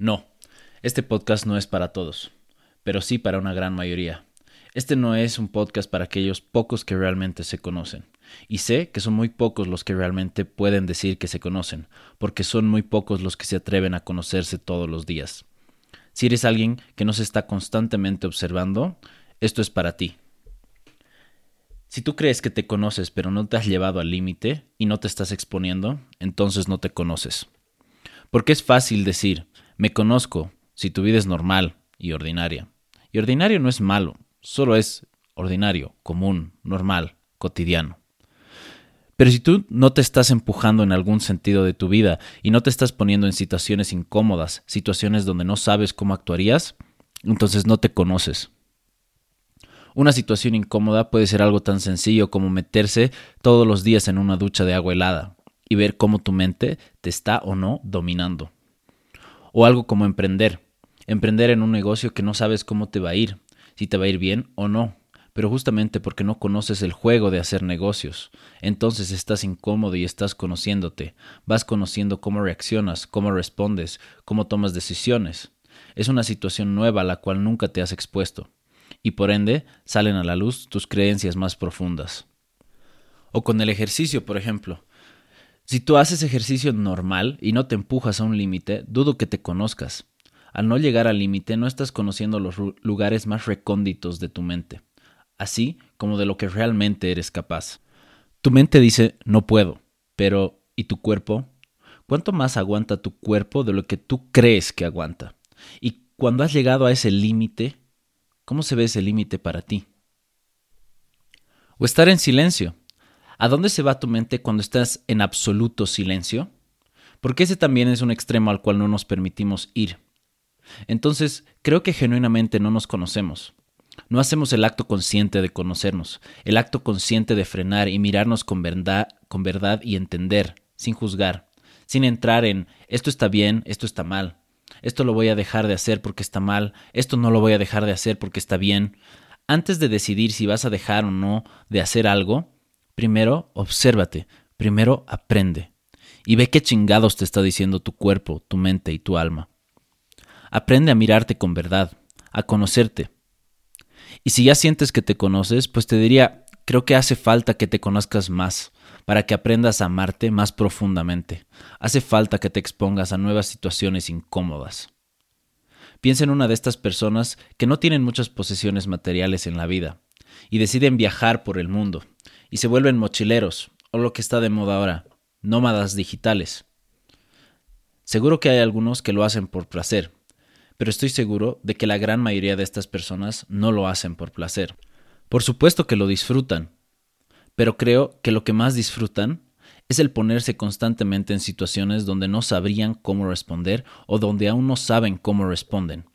No, este podcast no es para todos, pero sí para una gran mayoría. Este no es un podcast para aquellos pocos que realmente se conocen. Y sé que son muy pocos los que realmente pueden decir que se conocen, porque son muy pocos los que se atreven a conocerse todos los días. Si eres alguien que no se está constantemente observando, esto es para ti. Si tú crees que te conoces pero no te has llevado al límite y no te estás exponiendo, entonces no te conoces. Porque es fácil decir, me conozco, si tu vida es normal y ordinaria. Y ordinario no es malo, solo es ordinario, común, normal, cotidiano. Pero si tú no te estás empujando en algún sentido de tu vida y no te estás poniendo en situaciones incómodas, situaciones donde no sabes cómo actuarías, entonces no te conoces. Una situación incómoda puede ser algo tan sencillo como meterse todos los días en una ducha de agua helada y ver cómo tu mente te está o no dominando. O algo como emprender. Emprender en un negocio que no sabes cómo te va a ir, si te va a ir bien o no, pero justamente porque no conoces el juego de hacer negocios. Entonces estás incómodo y estás conociéndote, vas conociendo cómo reaccionas, cómo respondes, cómo tomas decisiones. Es una situación nueva a la cual nunca te has expuesto, y por ende salen a la luz tus creencias más profundas. O con el ejercicio, por ejemplo. Si tú haces ejercicio normal y no te empujas a un límite, dudo que te conozcas. Al no llegar al límite, no estás conociendo los lugares más recónditos de tu mente, así como de lo que realmente eres capaz. Tu mente dice, no puedo, pero ¿y tu cuerpo? ¿Cuánto más aguanta tu cuerpo de lo que tú crees que aguanta? Y cuando has llegado a ese límite, ¿cómo se ve ese límite para ti? O estar en silencio. ¿A dónde se va tu mente cuando estás en absoluto silencio? Porque ese también es un extremo al cual no nos permitimos ir. Entonces, creo que genuinamente no nos conocemos. No hacemos el acto consciente de conocernos, el acto consciente de frenar y mirarnos con verdad, con verdad y entender, sin juzgar, sin entrar en esto está bien, esto está mal, esto lo voy a dejar de hacer porque está mal, esto no lo voy a dejar de hacer porque está bien. Antes de decidir si vas a dejar o no de hacer algo, Primero, obsérvate. Primero, aprende. Y ve qué chingados te está diciendo tu cuerpo, tu mente y tu alma. Aprende a mirarte con verdad, a conocerte. Y si ya sientes que te conoces, pues te diría, creo que hace falta que te conozcas más, para que aprendas a amarte más profundamente. Hace falta que te expongas a nuevas situaciones incómodas. Piensa en una de estas personas que no tienen muchas posesiones materiales en la vida y deciden viajar por el mundo y se vuelven mochileros, o lo que está de moda ahora, nómadas digitales. Seguro que hay algunos que lo hacen por placer, pero estoy seguro de que la gran mayoría de estas personas no lo hacen por placer. Por supuesto que lo disfrutan, pero creo que lo que más disfrutan es el ponerse constantemente en situaciones donde no sabrían cómo responder o donde aún no saben cómo responden.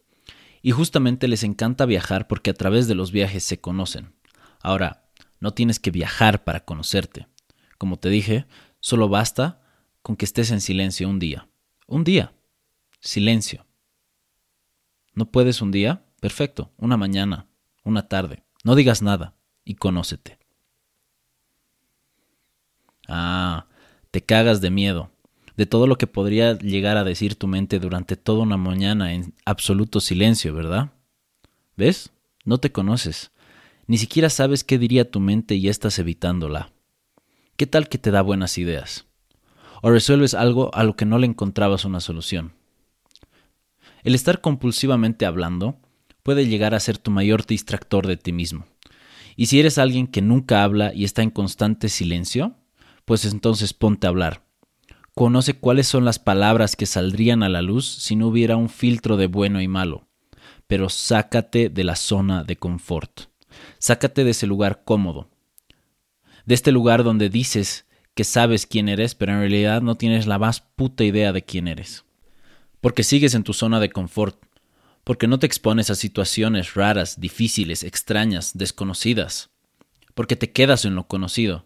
Y justamente les encanta viajar porque a través de los viajes se conocen. Ahora, no tienes que viajar para conocerte. Como te dije, solo basta con que estés en silencio un día. Un día. Silencio. ¿No puedes un día? Perfecto. Una mañana. Una tarde. No digas nada y conócete. Ah, te cagas de miedo, de todo lo que podría llegar a decir tu mente durante toda una mañana en absoluto silencio, ¿verdad? ¿Ves? No te conoces. Ni siquiera sabes qué diría tu mente y estás evitándola. ¿Qué tal que te da buenas ideas? O resuelves algo a lo que no le encontrabas una solución. El estar compulsivamente hablando puede llegar a ser tu mayor distractor de ti mismo. Y si eres alguien que nunca habla y está en constante silencio, pues entonces ponte a hablar. Conoce cuáles son las palabras que saldrían a la luz si no hubiera un filtro de bueno y malo, pero sácate de la zona de confort. Sácate de ese lugar cómodo, de este lugar donde dices que sabes quién eres, pero en realidad no tienes la más puta idea de quién eres. Porque sigues en tu zona de confort, porque no te expones a situaciones raras, difíciles, extrañas, desconocidas, porque te quedas en lo conocido,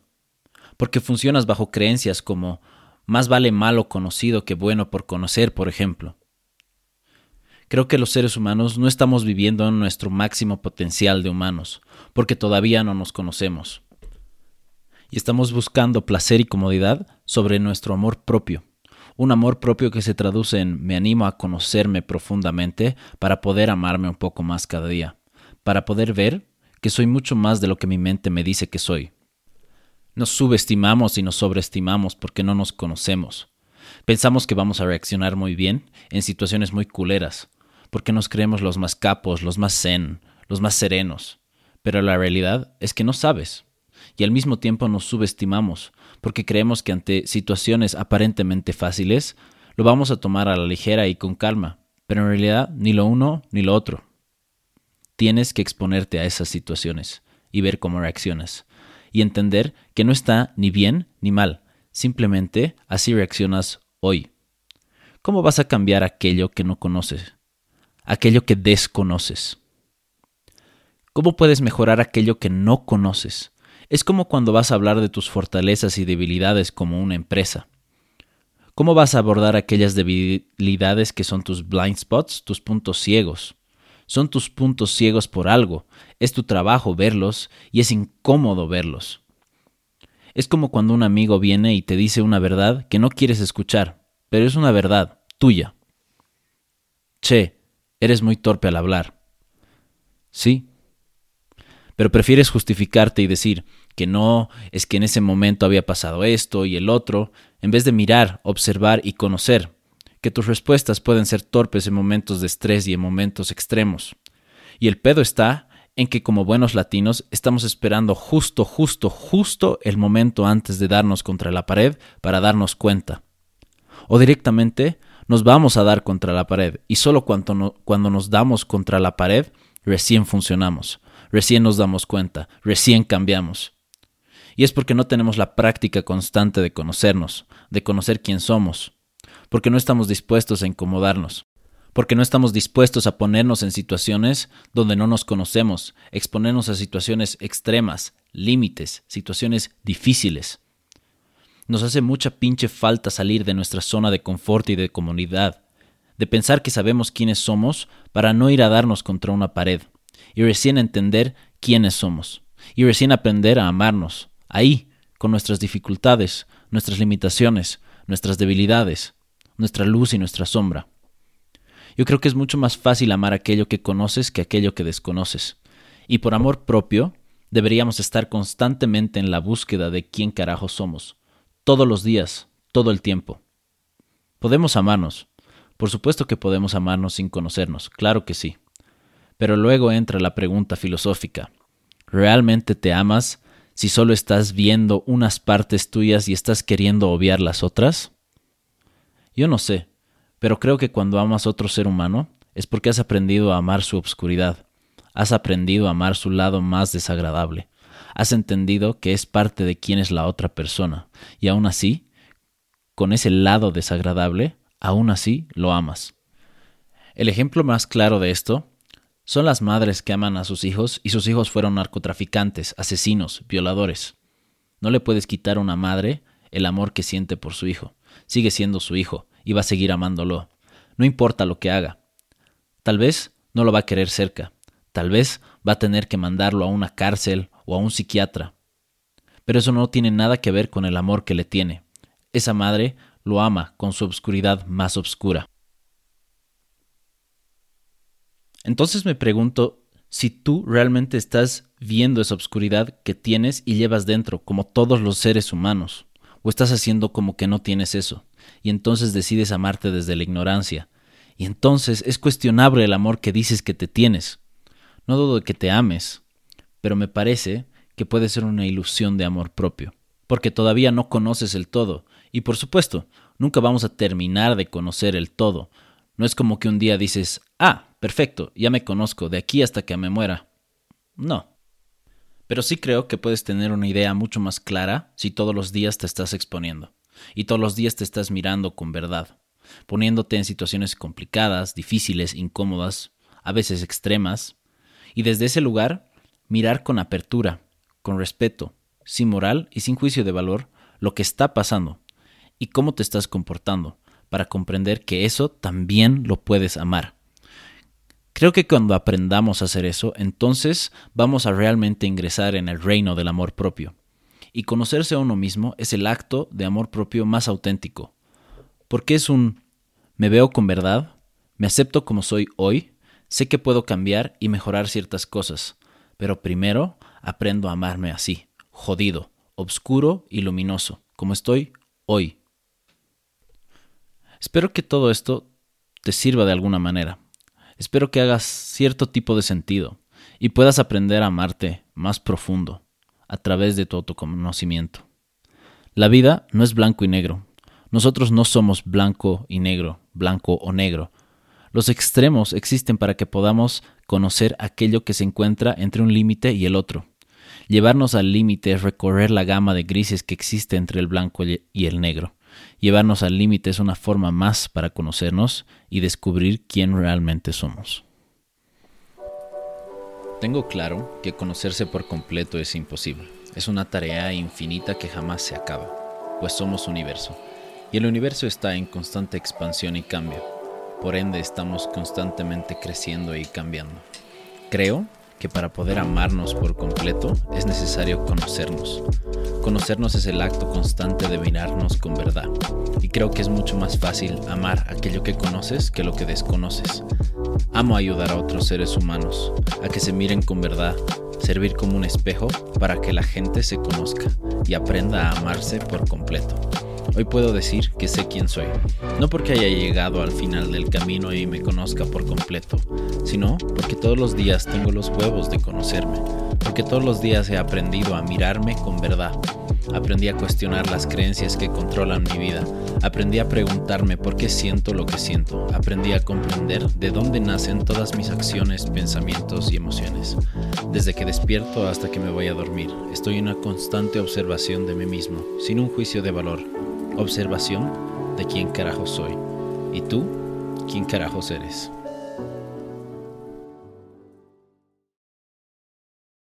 porque funcionas bajo creencias como más vale malo conocido que bueno por conocer, por ejemplo. Creo que los seres humanos no estamos viviendo en nuestro máximo potencial de humanos, porque todavía no nos conocemos. Y estamos buscando placer y comodidad sobre nuestro amor propio, Un amor propio que se traduce en me animo a conocerme profundamente para poder amarme un poco más cada día, para poder ver que soy mucho más de lo que mi mente me dice que soy. Nos subestimamos y nos sobreestimamos porque no nos conocemos. Pensamos que vamos a reaccionar muy bien en situaciones muy culeras, porque nos creemos los más capos, los más zen, los más serenos. Pero la realidad es que no sabes. Y al mismo tiempo nos subestimamos, porque creemos que ante situaciones aparentemente fáciles, lo vamos a tomar a la ligera y con calma, pero en realidad ni lo uno ni lo otro. Tienes que exponerte a esas situaciones y ver cómo reaccionas, y entender que no está ni bien ni mal, simplemente así reaccionas hoy. ¿Cómo vas a cambiar aquello que no conoces? Aquello que desconoces. ¿Cómo puedes mejorar aquello que no conoces? Es como cuando vas a hablar de tus fortalezas y debilidades como una empresa. ¿Cómo vas a abordar aquellas debilidades que son tus blind spots, tus puntos ciegos? Son tus puntos ciegos por algo, es tu trabajo verlos y es incómodo verlos. Es como cuando un amigo viene y te dice una verdad que no quieres escuchar, pero es una verdad tuya. Che, eres muy torpe al hablar. Sí, pero prefieres justificarte y decir que no, es que en ese momento había pasado esto y el otro, en vez de mirar, observar y conocer, que tus respuestas pueden ser torpes en momentos de estrés y en momentos extremos. Y el pedo está en que como buenos latinos estamos esperando justo, justo, justo el momento antes de darnos contra la pared para darnos cuenta. O directamente nos vamos a dar contra la pared y solo cuando, cuando nos damos contra la pared recién funcionamos recién nos damos cuenta, recién cambiamos. Y es porque no tenemos la práctica constante de conocernos, de conocer quién somos, porque no estamos dispuestos a incomodarnos, porque no estamos dispuestos a ponernos en situaciones donde no nos conocemos, exponernos a situaciones extremas, límites, situaciones difíciles. Nos hace mucha pinche falta salir de nuestra zona de confort y de comunidad, de pensar que sabemos quiénes somos para no ir a darnos contra una pared y recién entender quiénes somos y recién aprender a amarnos, ahí, con nuestras dificultades, nuestras limitaciones, nuestras debilidades, nuestra luz y nuestra sombra. Yo creo que es mucho más fácil amar aquello que conoces que aquello que desconoces. Y por amor propio, deberíamos estar constantemente en la búsqueda de quién carajo somos, todos los días, todo el tiempo. Podemos amarnos. Por supuesto que podemos amarnos sin conocernos, claro que sí. Pero luego entra la pregunta filosófica. ¿Realmente te amas si solo estás viendo unas partes tuyas y estás queriendo obviar las otras? Yo no sé, pero creo que cuando amas a otro ser humano es porque has aprendido a amar su obscuridad, has aprendido a amar su lado más desagradable, has entendido que es parte de quién es la otra persona, y aún así, con ese lado desagradable, aún así lo amas. El ejemplo más claro de esto son las madres que aman a sus hijos y sus hijos fueron narcotraficantes, asesinos, violadores. No le puedes quitar a una madre el amor que siente por su hijo. Sigue siendo su hijo y va a seguir amándolo. No importa lo que haga. Tal vez no lo va a querer cerca. Tal vez va a tener que mandarlo a una cárcel o a un psiquiatra. Pero eso no tiene nada que ver con el amor que le tiene. Esa madre lo ama con su obscuridad más oscura. Entonces me pregunto si tú realmente estás viendo esa oscuridad que tienes y llevas dentro, como todos los seres humanos, o estás haciendo como que no tienes eso, y entonces decides amarte desde la ignorancia, y entonces es cuestionable el amor que dices que te tienes. No dudo de que te ames, pero me parece que puede ser una ilusión de amor propio, porque todavía no conoces el todo, y por supuesto, nunca vamos a terminar de conocer el todo. No es como que un día dices, ah, perfecto, ya me conozco, de aquí hasta que me muera. No. Pero sí creo que puedes tener una idea mucho más clara si todos los días te estás exponiendo y todos los días te estás mirando con verdad, poniéndote en situaciones complicadas, difíciles, incómodas, a veces extremas, y desde ese lugar mirar con apertura, con respeto, sin moral y sin juicio de valor lo que está pasando y cómo te estás comportando para comprender que eso también lo puedes amar Creo que cuando aprendamos a hacer eso, entonces vamos a realmente ingresar en el reino del amor propio. Y conocerse a uno mismo es el acto de amor propio más auténtico, Porque es un me veo con verdad, me acepto como soy hoy, sé que puedo cambiar y mejorar ciertas cosas, pero primero aprendo a amarme así, jodido, obscuro y luminoso, como estoy hoy. Espero que todo esto te sirva de alguna manera. Espero que hagas cierto tipo de sentido y puedas aprender a amarte más profundo a través de tu autoconocimiento. La vida no es blanco y negro. Nosotros no somos blanco y negro, blanco o negro. Los extremos existen para que podamos conocer aquello que se encuentra entre un límite y el otro. Llevarnos al límite es recorrer la gama de grises que existe entre el blanco y el negro. Llevarnos al límite es una forma más para conocernos y descubrir quién realmente somos. Tengo claro que conocerse por completo es imposible. Es una tarea infinita que jamás se acaba, pues somos universo. Y el universo está en constante expansión y cambio. Por ende estamos constantemente creciendo y cambiando. Creo que para poder amarnos por completo es necesario conocernos. Conocernos es el acto constante de mirarnos con verdad. Y creo que es mucho más fácil amar aquello que conoces que lo que desconoces. Amo ayudar a otros seres humanos a que se miren con verdad, servir como un espejo para que la gente se conozca y aprenda a amarse por completo. Hoy puedo decir que sé quién soy, no porque haya llegado al final del camino y me conozca por completo, sino porque todos los días tengo los huevos de conocerme, porque todos los días he aprendido a mirarme con verdad. Aprendí a cuestionar las creencias que controlan mi vida. Aprendí a preguntarme por qué siento lo que siento. Aprendí a comprender de dónde nacen todas mis acciones, pensamientos y emociones. Desde que despierto hasta que me voy a dormir, estoy en una constante observación de mí mismo, sin un juicio de valor observación de quién carajo soy. ¿Y tú? ¿Quién carajos eres?